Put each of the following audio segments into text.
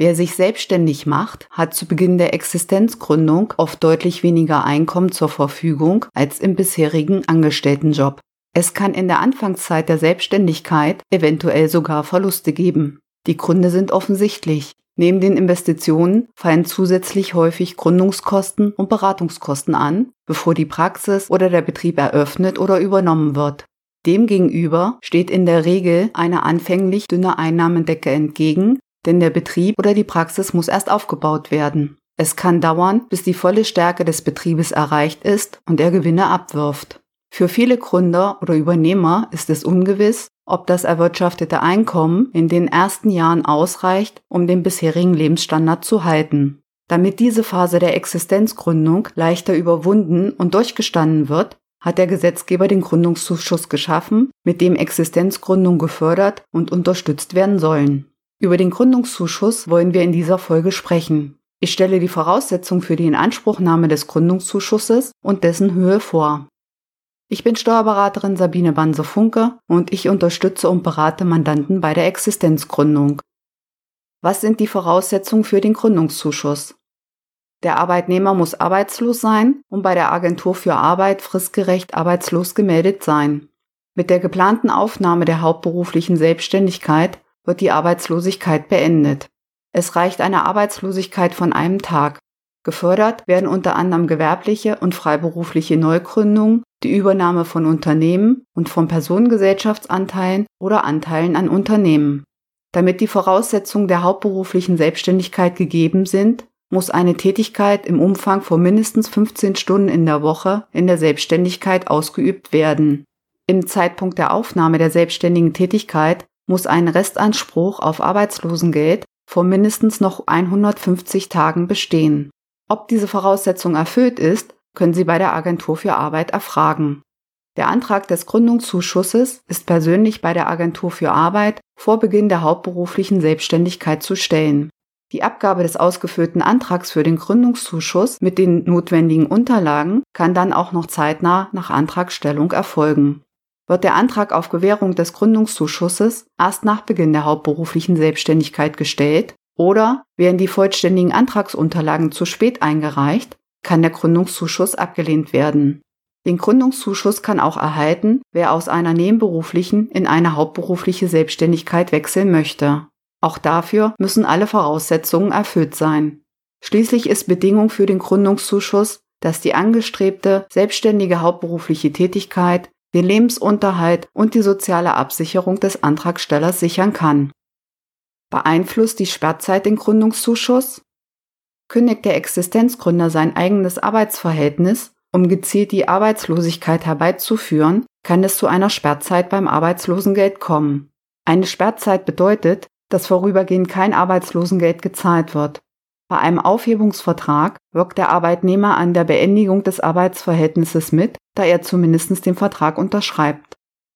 Wer sich selbstständig macht, hat zu Beginn der Existenzgründung oft deutlich weniger Einkommen zur Verfügung als im bisherigen Angestelltenjob. Es kann in der Anfangszeit der Selbstständigkeit eventuell sogar Verluste geben. Die Gründe sind offensichtlich. Neben den Investitionen fallen zusätzlich häufig Gründungskosten und Beratungskosten an, bevor die Praxis oder der Betrieb eröffnet oder übernommen wird. Demgegenüber steht in der Regel eine anfänglich dünne Einnahmendecke entgegen, denn der Betrieb oder die Praxis muss erst aufgebaut werden. Es kann dauern, bis die volle Stärke des Betriebes erreicht ist und er Gewinne abwirft. Für viele Gründer oder Übernehmer ist es ungewiss, ob das erwirtschaftete Einkommen in den ersten Jahren ausreicht, um den bisherigen Lebensstandard zu halten. Damit diese Phase der Existenzgründung leichter überwunden und durchgestanden wird, hat der Gesetzgeber den Gründungszuschuss geschaffen, mit dem Existenzgründung gefördert und unterstützt werden sollen. Über den Gründungszuschuss wollen wir in dieser Folge sprechen. Ich stelle die Voraussetzungen für die Inanspruchnahme des Gründungszuschusses und dessen Höhe vor. Ich bin Steuerberaterin Sabine Banse-Funke und ich unterstütze und berate Mandanten bei der Existenzgründung. Was sind die Voraussetzungen für den Gründungszuschuss? Der Arbeitnehmer muss arbeitslos sein und bei der Agentur für Arbeit fristgerecht arbeitslos gemeldet sein. Mit der geplanten Aufnahme der hauptberuflichen Selbstständigkeit wird die Arbeitslosigkeit beendet. Es reicht eine Arbeitslosigkeit von einem Tag. Gefördert werden unter anderem gewerbliche und freiberufliche Neugründungen, die Übernahme von Unternehmen und von Personengesellschaftsanteilen oder Anteilen an Unternehmen. Damit die Voraussetzungen der hauptberuflichen Selbstständigkeit gegeben sind, muss eine Tätigkeit im Umfang von mindestens 15 Stunden in der Woche in der Selbstständigkeit ausgeübt werden. Im Zeitpunkt der Aufnahme der selbstständigen Tätigkeit muss ein Restanspruch auf Arbeitslosengeld von mindestens noch 150 Tagen bestehen. Ob diese Voraussetzung erfüllt ist, können Sie bei der Agentur für Arbeit erfragen. Der Antrag des Gründungszuschusses ist persönlich bei der Agentur für Arbeit vor Beginn der hauptberuflichen Selbstständigkeit zu stellen. Die Abgabe des ausgefüllten Antrags für den Gründungszuschuss mit den notwendigen Unterlagen kann dann auch noch zeitnah nach Antragstellung erfolgen. Wird der Antrag auf Gewährung des Gründungszuschusses erst nach Beginn der hauptberuflichen Selbstständigkeit gestellt, oder werden die vollständigen Antragsunterlagen zu spät eingereicht, kann der Gründungszuschuss abgelehnt werden. Den Gründungszuschuss kann auch erhalten, wer aus einer nebenberuflichen in eine hauptberufliche Selbstständigkeit wechseln möchte. Auch dafür müssen alle Voraussetzungen erfüllt sein. Schließlich ist Bedingung für den Gründungszuschuss, dass die angestrebte selbstständige hauptberufliche Tätigkeit den Lebensunterhalt und die soziale Absicherung des Antragstellers sichern kann. Beeinflusst die Sperrzeit den Gründungszuschuss? Kündigt der Existenzgründer sein eigenes Arbeitsverhältnis, um gezielt die Arbeitslosigkeit herbeizuführen, kann es zu einer Sperrzeit beim Arbeitslosengeld kommen. Eine Sperrzeit bedeutet, dass vorübergehend kein Arbeitslosengeld gezahlt wird. Bei einem Aufhebungsvertrag wirkt der Arbeitnehmer an der Beendigung des Arbeitsverhältnisses mit, da er zumindest den Vertrag unterschreibt.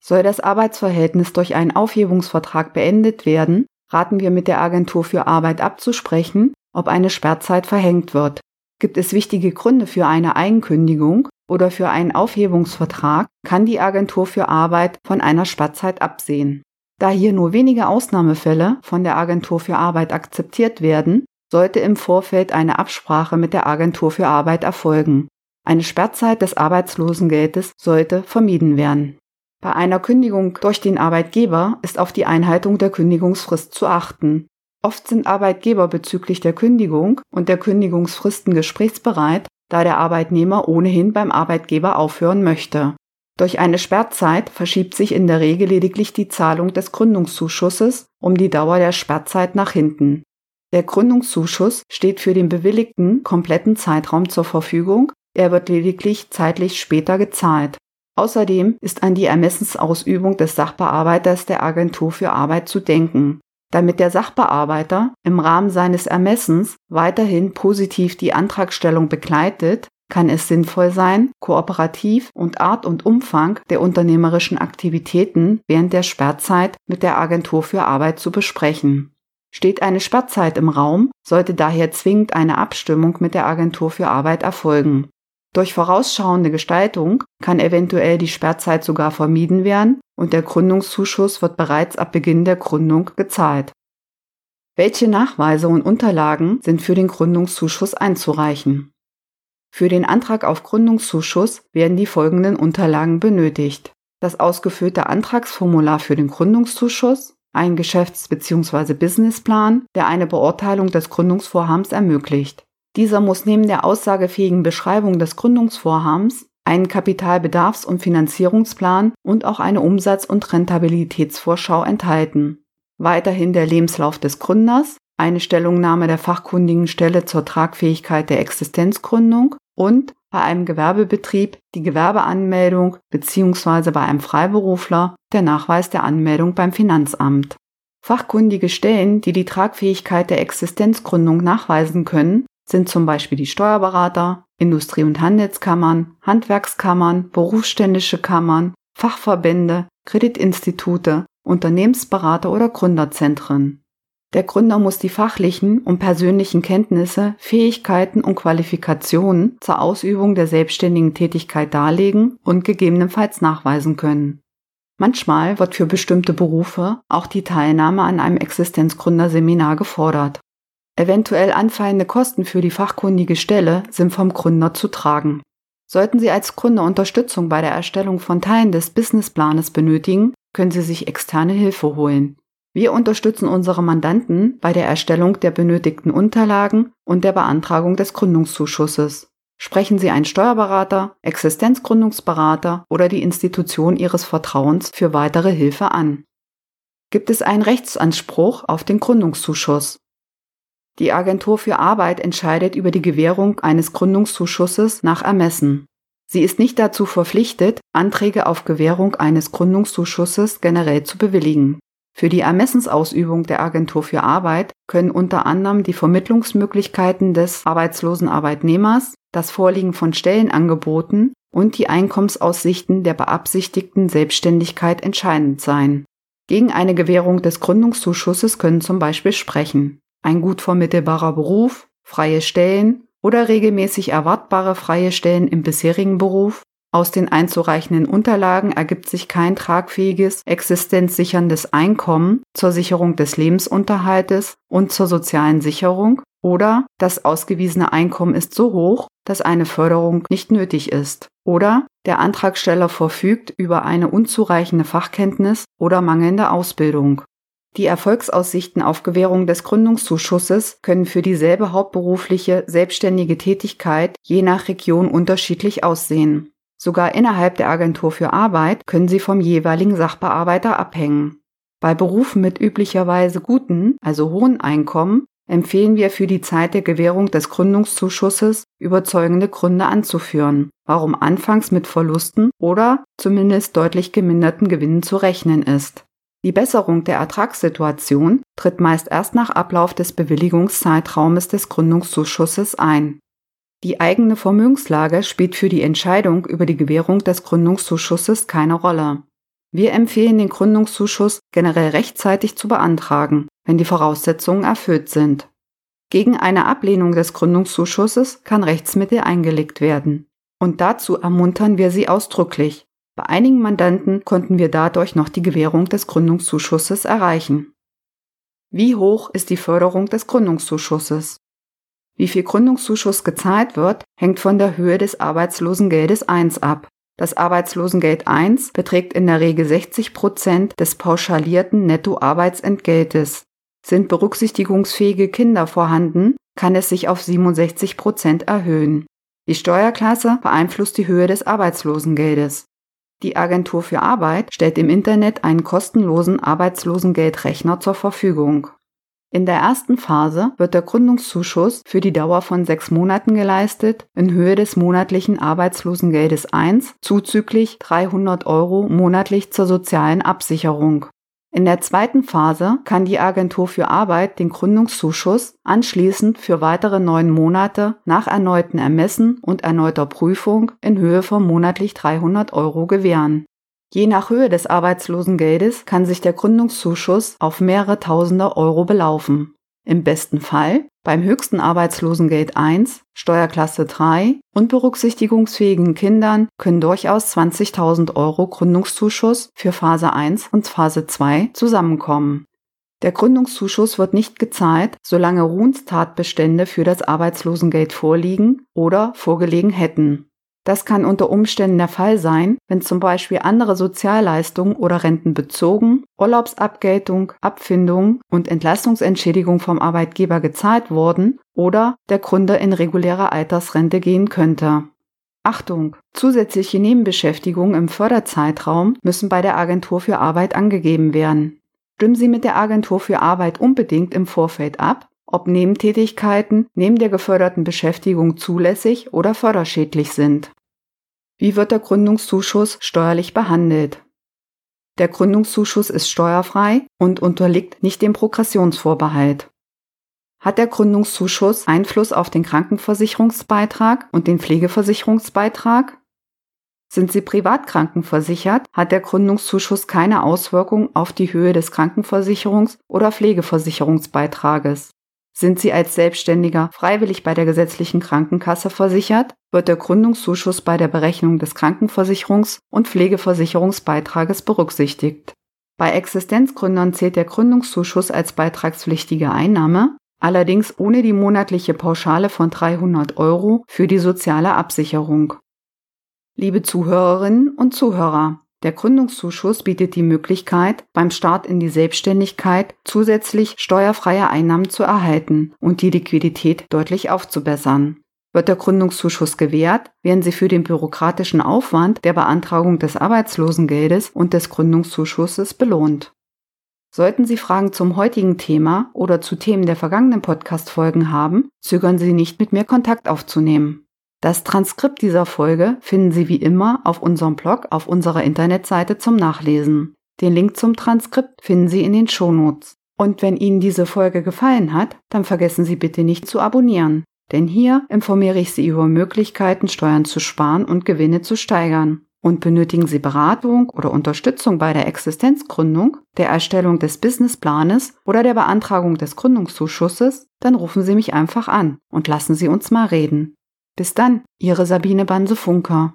Soll das Arbeitsverhältnis durch einen Aufhebungsvertrag beendet werden, raten wir mit der Agentur für Arbeit abzusprechen, ob eine Sperrzeit verhängt wird. Gibt es wichtige Gründe für eine Eigenkündigung oder für einen Aufhebungsvertrag, kann die Agentur für Arbeit von einer Sperrzeit absehen. Da hier nur wenige Ausnahmefälle von der Agentur für Arbeit akzeptiert werden, sollte im Vorfeld eine Absprache mit der Agentur für Arbeit erfolgen. Eine Sperrzeit des Arbeitslosengeldes sollte vermieden werden. Bei einer Kündigung durch den Arbeitgeber ist auf die Einhaltung der Kündigungsfrist zu achten. Oft sind Arbeitgeber bezüglich der Kündigung und der Kündigungsfristen gesprächsbereit, da der Arbeitnehmer ohnehin beim Arbeitgeber aufhören möchte. Durch eine Sperrzeit verschiebt sich in der Regel lediglich die Zahlung des Gründungszuschusses um die Dauer der Sperrzeit nach hinten. Der Gründungszuschuss steht für den bewilligten kompletten Zeitraum zur Verfügung, er wird lediglich zeitlich später gezahlt. Außerdem ist an die Ermessensausübung des Sachbearbeiters der Agentur für Arbeit zu denken. Damit der Sachbearbeiter im Rahmen seines Ermessens weiterhin positiv die Antragstellung begleitet, kann es sinnvoll sein, kooperativ und Art und Umfang der unternehmerischen Aktivitäten während der Sperrzeit mit der Agentur für Arbeit zu besprechen. Steht eine Sperrzeit im Raum, sollte daher zwingend eine Abstimmung mit der Agentur für Arbeit erfolgen. Durch vorausschauende Gestaltung kann eventuell die Sperrzeit sogar vermieden werden und der Gründungszuschuss wird bereits ab Beginn der Gründung gezahlt. Welche Nachweise und Unterlagen sind für den Gründungszuschuss einzureichen? Für den Antrag auf Gründungszuschuss werden die folgenden Unterlagen benötigt. Das ausgefüllte Antragsformular für den Gründungszuschuss, ein Geschäfts- bzw. Businessplan, der eine Beurteilung des Gründungsvorhabens ermöglicht. Dieser muss neben der aussagefähigen Beschreibung des Gründungsvorhabens einen Kapitalbedarfs- und Finanzierungsplan und auch eine Umsatz- und Rentabilitätsvorschau enthalten. Weiterhin der Lebenslauf des Gründers, eine Stellungnahme der fachkundigen Stelle zur Tragfähigkeit der Existenzgründung und bei einem Gewerbebetrieb die Gewerbeanmeldung bzw. bei einem Freiberufler der Nachweis der Anmeldung beim Finanzamt. Fachkundige Stellen, die die Tragfähigkeit der Existenzgründung nachweisen können, sind zum Beispiel die Steuerberater, Industrie- und Handelskammern, Handwerkskammern, berufsständische Kammern, Fachverbände, Kreditinstitute, Unternehmensberater oder Gründerzentren. Der Gründer muss die fachlichen und persönlichen Kenntnisse, Fähigkeiten und Qualifikationen zur Ausübung der selbstständigen Tätigkeit darlegen und gegebenenfalls nachweisen können. Manchmal wird für bestimmte Berufe auch die Teilnahme an einem Existenzgründerseminar gefordert. Eventuell anfallende Kosten für die fachkundige Stelle sind vom Gründer zu tragen. Sollten Sie als Gründer Unterstützung bei der Erstellung von Teilen des Businessplanes benötigen, können Sie sich externe Hilfe holen. Wir unterstützen unsere Mandanten bei der Erstellung der benötigten Unterlagen und der Beantragung des Gründungszuschusses. Sprechen Sie einen Steuerberater, Existenzgründungsberater oder die Institution Ihres Vertrauens für weitere Hilfe an. Gibt es einen Rechtsanspruch auf den Gründungszuschuss? Die Agentur für Arbeit entscheidet über die Gewährung eines Gründungszuschusses nach Ermessen. Sie ist nicht dazu verpflichtet, Anträge auf Gewährung eines Gründungszuschusses generell zu bewilligen. Für die Ermessensausübung der Agentur für Arbeit können unter anderem die Vermittlungsmöglichkeiten des arbeitslosen Arbeitnehmers, das Vorliegen von Stellenangeboten und die Einkommensaussichten der beabsichtigten Selbstständigkeit entscheidend sein. Gegen eine Gewährung des Gründungszuschusses können zum Beispiel sprechen ein gut vermittelbarer Beruf, freie Stellen oder regelmäßig erwartbare freie Stellen im bisherigen Beruf. Aus den einzureichenden Unterlagen ergibt sich kein tragfähiges, existenzsicherndes Einkommen zur Sicherung des Lebensunterhaltes und zur sozialen Sicherung oder das ausgewiesene Einkommen ist so hoch, dass eine Förderung nicht nötig ist oder der Antragsteller verfügt über eine unzureichende Fachkenntnis oder mangelnde Ausbildung. Die Erfolgsaussichten auf Gewährung des Gründungszuschusses können für dieselbe hauptberufliche selbstständige Tätigkeit je nach Region unterschiedlich aussehen. Sogar innerhalb der Agentur für Arbeit können sie vom jeweiligen Sachbearbeiter abhängen. Bei Berufen mit üblicherweise guten, also hohen Einkommen, empfehlen wir für die Zeit der Gewährung des Gründungszuschusses überzeugende Gründe anzuführen, warum anfangs mit Verlusten oder zumindest deutlich geminderten Gewinnen zu rechnen ist. Die Besserung der Ertragssituation tritt meist erst nach Ablauf des Bewilligungszeitraumes des Gründungszuschusses ein. Die eigene Vermögenslage spielt für die Entscheidung über die Gewährung des Gründungszuschusses keine Rolle. Wir empfehlen den Gründungszuschuss generell rechtzeitig zu beantragen, wenn die Voraussetzungen erfüllt sind. Gegen eine Ablehnung des Gründungszuschusses kann Rechtsmittel eingelegt werden. Und dazu ermuntern wir Sie ausdrücklich. Bei einigen Mandanten konnten wir dadurch noch die Gewährung des Gründungszuschusses erreichen. Wie hoch ist die Förderung des Gründungszuschusses? Wie viel Gründungszuschuss gezahlt wird, hängt von der Höhe des Arbeitslosengeldes 1 ab. Das Arbeitslosengeld 1 beträgt in der Regel 60 Prozent des pauschalierten Nettoarbeitsentgeltes. Sind berücksichtigungsfähige Kinder vorhanden, kann es sich auf 67 Prozent erhöhen. Die Steuerklasse beeinflusst die Höhe des Arbeitslosengeldes. Die Agentur für Arbeit stellt im Internet einen kostenlosen Arbeitslosengeldrechner zur Verfügung. In der ersten Phase wird der Gründungszuschuss für die Dauer von sechs Monaten geleistet, in Höhe des monatlichen Arbeitslosengeldes 1 zuzüglich 300 Euro monatlich zur sozialen Absicherung. In der zweiten Phase kann die Agentur für Arbeit den Gründungszuschuss anschließend für weitere neun Monate nach erneuten Ermessen und erneuter Prüfung in Höhe von monatlich 300 Euro gewähren. Je nach Höhe des Arbeitslosengeldes kann sich der Gründungszuschuss auf mehrere Tausende Euro belaufen. Im besten Fall beim höchsten Arbeitslosengeld 1, Steuerklasse 3 und berücksichtigungsfähigen Kindern können durchaus 20.000 Euro Gründungszuschuss für Phase 1 und Phase 2 zusammenkommen. Der Gründungszuschuss wird nicht gezahlt, solange Ruhenstatbestände für das Arbeitslosengeld vorliegen oder vorgelegen hätten. Das kann unter Umständen der Fall sein, wenn zum Beispiel andere Sozialleistungen oder Renten bezogen, Urlaubsabgeltung, Abfindung und Entlastungsentschädigung vom Arbeitgeber gezahlt wurden oder der Gründer in reguläre Altersrente gehen könnte. Achtung! Zusätzliche Nebenbeschäftigungen im Förderzeitraum müssen bei der Agentur für Arbeit angegeben werden. Stimmen Sie mit der Agentur für Arbeit unbedingt im Vorfeld ab, ob Nebentätigkeiten neben der geförderten Beschäftigung zulässig oder förderschädlich sind. Wie wird der Gründungszuschuss steuerlich behandelt? Der Gründungszuschuss ist steuerfrei und unterliegt nicht dem Progressionsvorbehalt. Hat der Gründungszuschuss Einfluss auf den Krankenversicherungsbeitrag und den Pflegeversicherungsbeitrag? Sind Sie privat krankenversichert, hat der Gründungszuschuss keine Auswirkung auf die Höhe des Krankenversicherungs- oder Pflegeversicherungsbeitrages. Sind Sie als Selbstständiger freiwillig bei der gesetzlichen Krankenkasse versichert, wird der Gründungszuschuss bei der Berechnung des Krankenversicherungs- und Pflegeversicherungsbeitrages berücksichtigt. Bei Existenzgründern zählt der Gründungszuschuss als beitragspflichtige Einnahme, allerdings ohne die monatliche Pauschale von 300 Euro für die soziale Absicherung. Liebe Zuhörerinnen und Zuhörer, der Gründungszuschuss bietet die Möglichkeit, beim Start in die Selbstständigkeit zusätzlich steuerfreie Einnahmen zu erhalten und die Liquidität deutlich aufzubessern. Wird der Gründungszuschuss gewährt, werden Sie für den bürokratischen Aufwand der Beantragung des Arbeitslosengeldes und des Gründungszuschusses belohnt. Sollten Sie Fragen zum heutigen Thema oder zu Themen der vergangenen Podcast-Folgen haben, zögern Sie nicht mit mir Kontakt aufzunehmen. Das Transkript dieser Folge finden Sie wie immer auf unserem Blog auf unserer Internetseite zum Nachlesen. Den Link zum Transkript finden Sie in den Shownotes. Und wenn Ihnen diese Folge gefallen hat, dann vergessen Sie bitte nicht zu abonnieren. Denn hier informiere ich Sie über Möglichkeiten, Steuern zu sparen und Gewinne zu steigern. Und benötigen Sie Beratung oder Unterstützung bei der Existenzgründung, der Erstellung des Businessplanes oder der Beantragung des Gründungszuschusses, dann rufen Sie mich einfach an und lassen Sie uns mal reden. Bis dann, Ihre Sabine Banse-Funker.